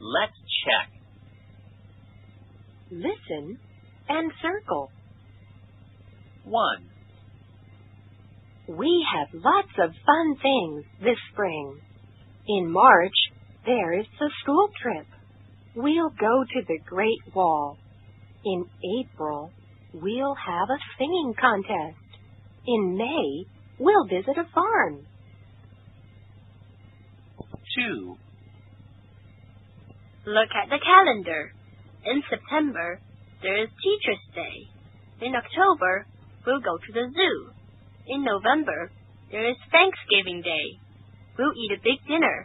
Let's check. Listen and circle. 1, We have lots of fun things this spring. In March, there is the school trip. We'll go to the Great Wall. In April, we'll have a singing contest. In May, we'll visit a farm. 2, Look at the calendar. In September, there is Teacher's Day. In October, we'll go to the zoo. In November, there is Thanksgiving Day. We'll eat a big dinner.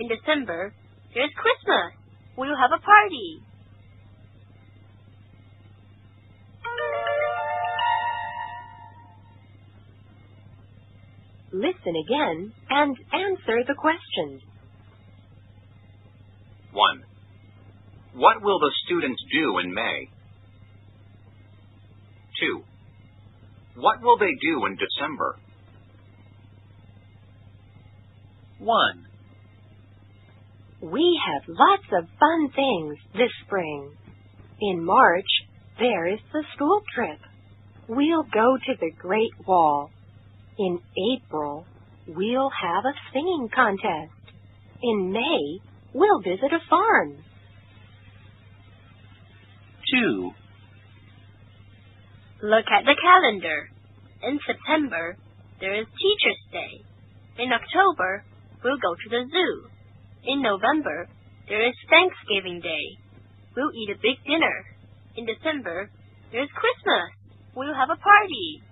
In December, there's Christmas. We'll have a party. Listen again and answer the questions. 1. What will the students do in May? 2. What will they do in December? 1, We have lots of fun things this spring. In March, there is the school trip. We'll go to the Great Wall. In April, we'll have a singing contest. In May, we'll visit a farm. 2, Look at the calendar. In September, there is Teacher's Day. In October, we'll go to the zoo. In November, there is Thanksgiving Day. We'll eat a big dinner. In December, there's Christmas. We'll have a party.